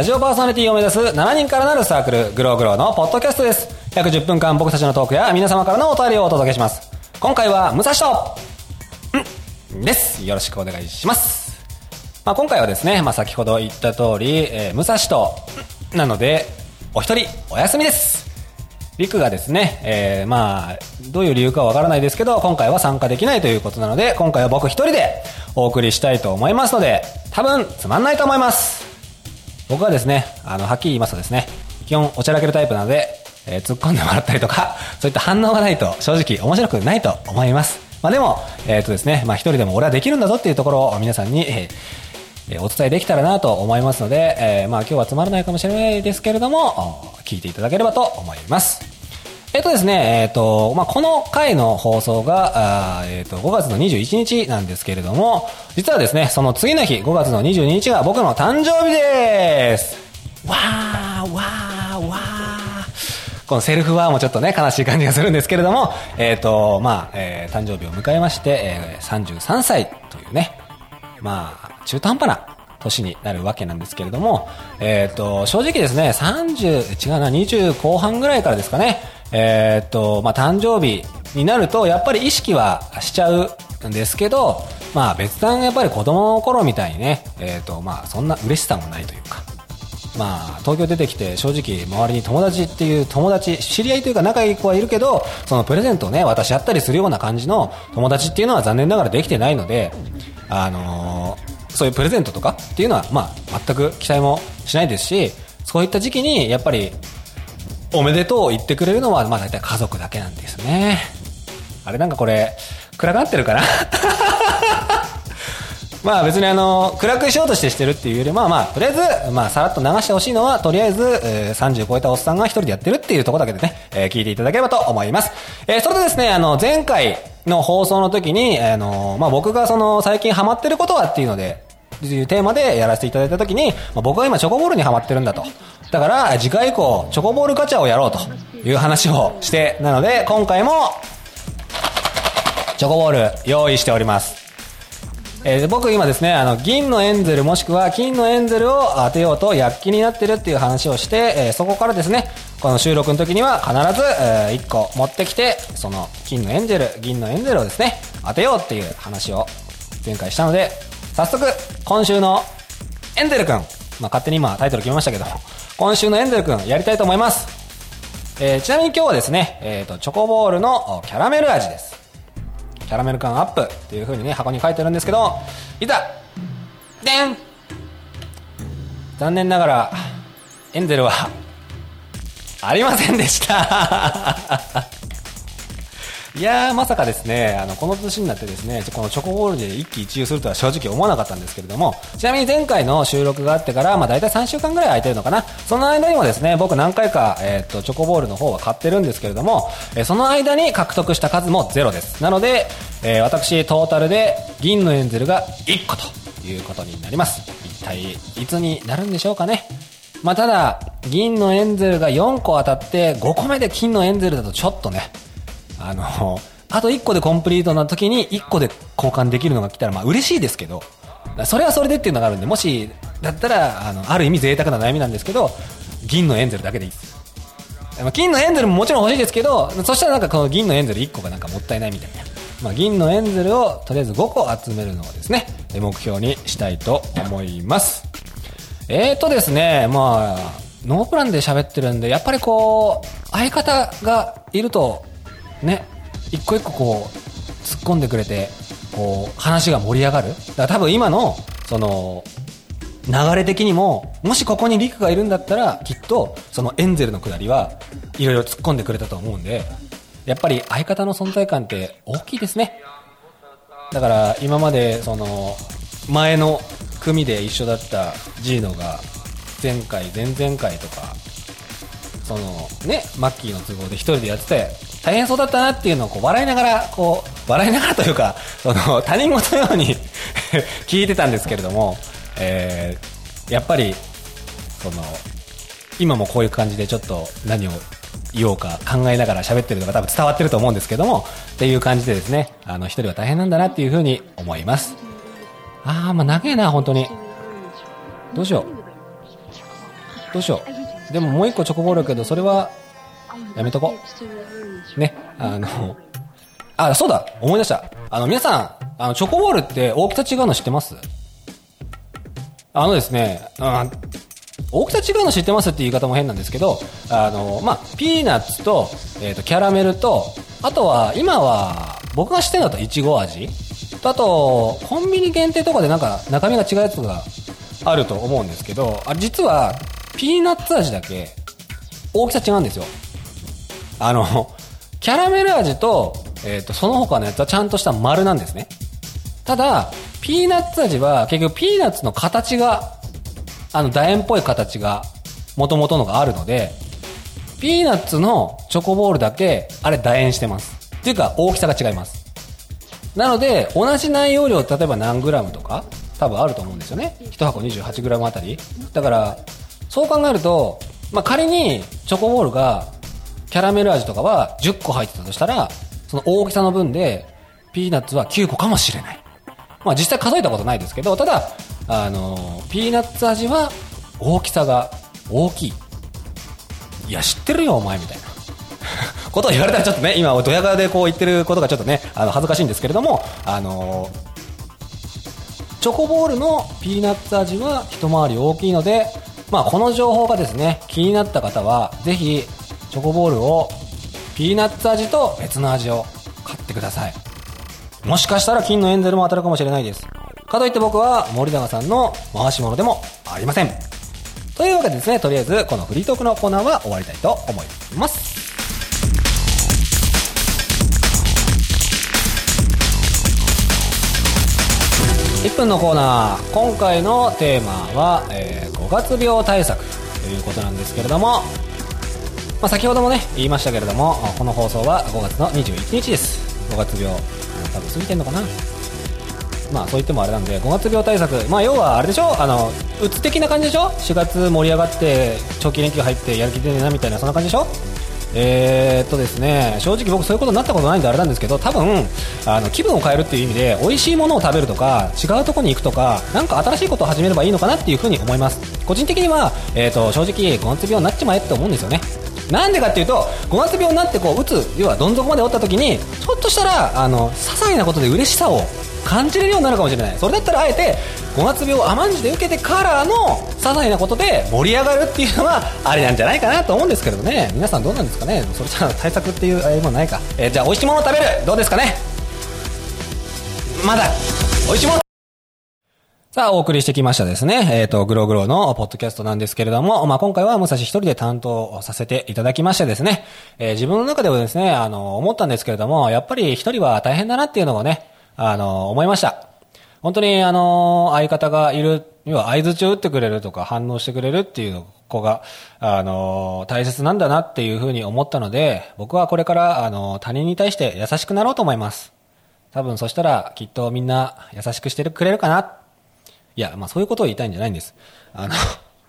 ラジオパーソナリティを目指す7人からなるサークル、グローグローのポッドキャストです。約10分間僕たちのトークや皆様からのお便りをお届けします。今回は、武蔵と、んです。よろしくお願いします。まあ、今回はですね、まあ、先ほど言った通り、えー武蔵と、なので、お一人、お休みです。リクがですね、えー、まあ、どういう理由かわからないですけど、今回は参加できないということなので、今回は僕一人でお送りしたいと思いますので、多分つまんないと思います。僕はですね、あの、はっきり言いますとですね、基本おちゃらけるタイプなので、えー突っ込んでもらったりとか、そういった反応がないと正直面白くないと思います。まあでも、えっ、とですね、まあ一人でも俺はできるんだぞっていうところを皆さんに、えーお伝えできたらなと思いますので、えーまあ今日はつまらないかもしれないですけれども、聞いていただければと思います。えっ、とですね、えっ、と、まあ、この回の放送が、あえっ、と、5月の21日なんですけれども、実はですね、その次の日、5月の22日が僕の誕生日ですわー、わー、わー。このセルフワーもちょっとね、悲しい感じがするんですけれども、えっ、と、まあ、えー誕生日を迎えまして、えー33歳というね、まあ、中途半端な年になるわけなんですけれども、えっ、と、正直ですね、30、違うな、20後半ぐらいからですかね、えっ、と、まあ、誕生日になると、やっぱり意識はしちゃうんですけど、まあ、別段やっぱり子供の頃みたいにね、えっ、と、まあ、そんな嬉しさもないというか、まあ、東京出てきて正直周りに友達っていう友達、知り合いというか仲いい子はいるけど、そのプレゼントをね、渡し合ったりするような感じの友達っていうのは残念ながらできてないので、あのそういうプレゼントとかっていうのは、まあ、全く期待もしないですし、そういった時期にやっぱり、おめでとう言ってくれるのは、まあ大体家族だけなんですね。あれなんかこれ、暗くなってるかな？まあ別にあの、暗くしようとしてしてるっていうよりまあまあ、とりあえず、まあさらっと流してほしいのは、とりあえず、えー30超えたおっさんが一人でやってるっていうとこだけでね、えー聞いていただければと思います。えーそれでですね、あの、前回の放送の時に、あの、まあ僕がその、最近ハマってることはっていうので、いうテーマでやらせていただいた時に、まあ僕は今チョコボールにハマってるんだと。だから、次回以降、チョコボールガチャをやろうという話をして、なので、今回も、チョコボール用意しております。えー僕今ですね、あの、銀のエンゼルもしくは金のエンゼルを当てようと躍起になってるっていう話をして、えーそこからですね、この収録の時には必ず、え1個持ってきて、その金のエンゼル、銀のエンゼルをですね、当てようっていう話を前回したので、早速、今週のエンゼル君、まあ勝手に今タイトル決めましたけど、今週のエンゼル君やりたいと思います。えーちなみに今日はですね、えっ、と、チョコボールのキャラメル味です。キャラメル感アップっていう風にね、箱に書いてるんですけど、いざでん残念ながら、エンゼルは、ありませんでしたいやー、まさかですね、あの、この年になってですね、このチョコボールで一喜一憂するとは正直思わなかったんですけれども、ちなみに前回の収録があってから、まあ大体3週間ぐらい空いてるのかな。その間にもですね、僕何回か、えっ、と、チョコボールの方は買ってるんですけれども、えーその間に獲得した数もゼロです。なので、えー私、トータルで銀のエンゼルが1個ということになります。一体、いつになるんでしょうかね。まあただ、銀のエンゼルが4個当たって、5個目で金のエンゼルだとちょっとね、あの、あと1個でコンプリートな時に1個で交換できるのが来たら、まあ嬉しいですけど、それはそれでっていうのがあるんで、もし、だったら、あの、ある意味贅沢な悩みなんですけど、銀のエンゼルだけでいいです。金のエンゼルももちろん欲しいですけど、そしたらなんかこの銀のエンゼル1個がなんかもったいないみたいな。まあ銀のエンゼルをとりあえず5個集めるのをですね、目標にしたいと思います。えーとですね、まあ、ノープランで喋ってるんで、やっぱりこう、相方がいると、ね、一個一個こう、突っ込んでくれて、こう、話が盛り上がる。だから多分今の、その、流れ的にも、もしここにリクがいるんだったら、きっと、そのエンゼルのくだりは、いろいろ突っ込んでくれたと思うんで、やっぱり相方の存在感って大きいですね。だから今までその前の組で一緒だったジーノが前回前々回とかそのねマッキーの都合で一人でやってて大変そうだったなっていうのをこう笑いながらこう笑いながらというかその他人事のように 聞いてたんですけれども、えーやっぱりその今もこういう感じでちょっと何を言おうか考えながら喋ってるのが多分伝わってると思うんですけどもっていう感じでですねあの一人は大変なんだなっていうふうに思います。ああまあ長えな本当に。どうしよう。どうしよう。でももう一個チョコボールけど、それは、やめとこう。ね、あの、あ、そうだ思い出した。あの、皆さん、あの、チョコボールって大きさ違うの知ってます？あのですね、あ大きさ違うの知ってますって言い方も変なんですけど、あの、まあ、ピーナッツと、えっ、と、キャラメルと、あとは、今は、僕が知ってるのだとイチゴ味とあと、コンビニ限定とかでなんか中身が違うやつがあると思うんですけど、あ実は、ピーナッツ味だけ、大きさ違うんですよ。あの、キャラメル味と、えっ、と、その他のやつはちゃんとした丸なんですね。ただ、ピーナッツ味は結局ピーナッツの形が、あの、楕円っぽい形が、元々のがあるので、ピーナッツのチョコボールだけ、あれ楕円してます。っていうか、大きさが違います。なので、同じ内容量、例えば何グラムとか、多分あると思うんですよね。1箱28グラムあたり。だから、そう考えると、まあ、仮に、チョコボールが、キャラメル味とかは10個入ってたとしたら、その大きさの分で、ピーナッツは9個かもしれない。まあ実際数えたことないですけど、ただ、あの、ピーナッツ味は大きさが大きい。いや、知ってるよ、お前、みたいな。ことを言われたらちょっとね、今、ドヤ顔でこう言ってることがちょっとね、あの、恥ずかしいんですけれども、あのチョコボールのピーナッツ味は一回り大きいので、まあこの情報がですね、気になった方は、ぜひ、チョコボールをピーナッツ味と別の味を買ってください。もしかしたら金のエンゼルも当たるかもしれないです。かといって僕は森永さんの回し物でもありません。というわけでですね、とりあえずこのフリートークのコーナーは終わりたいと思います。1分のコーナー今回のテーマは、えー5月病対策ということなんですけれども、まあ、先ほどもね言いましたけれどもこの放送は5月の21日です。5月病多分過ぎてんのかな。まあそう言ってもあれなんで5月病対策まあ要はあれでしょ？あのうつ的な感じでしょ？4月盛り上がって長期連休入ってやる気出ねえなみたいなそんな感じでしょ？えー、っとですね正直僕そういうことになったことないんであれなんですけど多分あの気分を変えるっていう意味で美味しいものを食べるとか違うとこに行くとかなんか新しいことを始めればいいのかなっていうふうに思います。個人的には、えー、っと正直5月病になっちまえって思うんですよね。なんでかっていうと5月病になってこううつ要はどん底までおった時にちょっとしたらあの些細なことで嬉しさを感じれるようになるかもしれない。それだったらあえて5月病を甘んじて受けてからの些細なことで盛り上がるっていうのはあれなんじゃないかなと思うんですけれどね。皆さんどうなんですかね？それじゃあ対策っていうあれもないか、えーじゃあ美味しいものを食べる。どうですかね？まだ美味しいものさあ、お送りしてきましたですね。えっ、と、グログロのポッドキャストなんですけれども、まあ、今回は武蔵一人で担当させていただきましてですね、えー自分の中ではですね、あの、思ったんですけれども、やっぱり一人は大変だなっていうのをね、あの、思いました。本当に、あの、相方がいる、要は合図を打ってくれるとか反応してくれるっていう子が、あの、大切なんだなっていうふうに思ったので、僕はこれから、あの、他人に対して優しくなろうと思います。多分そしたら、きっとみんな優しくしてくれるかな。いや、まあそういうことを言いたいんじゃないんです。あの、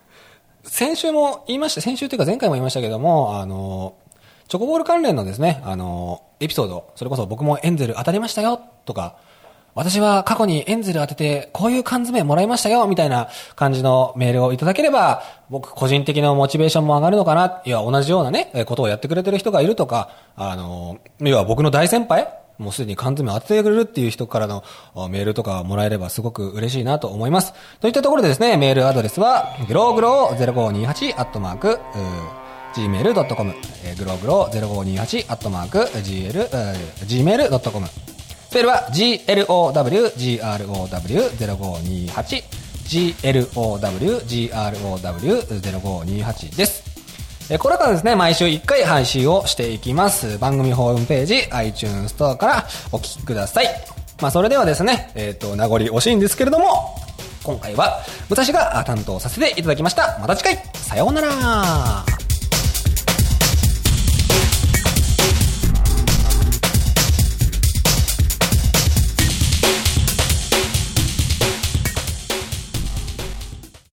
先週も言いました、先週というか前回も言いましたけども、あの、チョコボール関連のですね、あの、エピソード、それこそ僕もエンゼル当たりましたよ、とか、私は過去にエンゼル当てて、こういう缶詰もらいましたよ、みたいな感じのメールをいただければ、僕個人的なモチベーションも上がるのかな、いや、同じようなね、ことをやってくれてる人がいるとか、あの、要は僕の大先輩もうすでに缶詰を当ててくれるっていう人からのメールとかもらえればすごく嬉しいなと思います。といったところでですね、メールアドレスは、グローグロー0528アットマーク、gmail.com、えーグローグロー0528アットマーク、gl、えー gmail.com。スペルは glowgrow0528 glowgrow0528 です。これからですね、毎週1回配信をしていきます。番組ホームページ、iTunes ストアからお聴きください。まあ、それではですね、えっ、と、名残惜しいんですけれども、今回は、私が担当させていただきました。また次回、さようなら。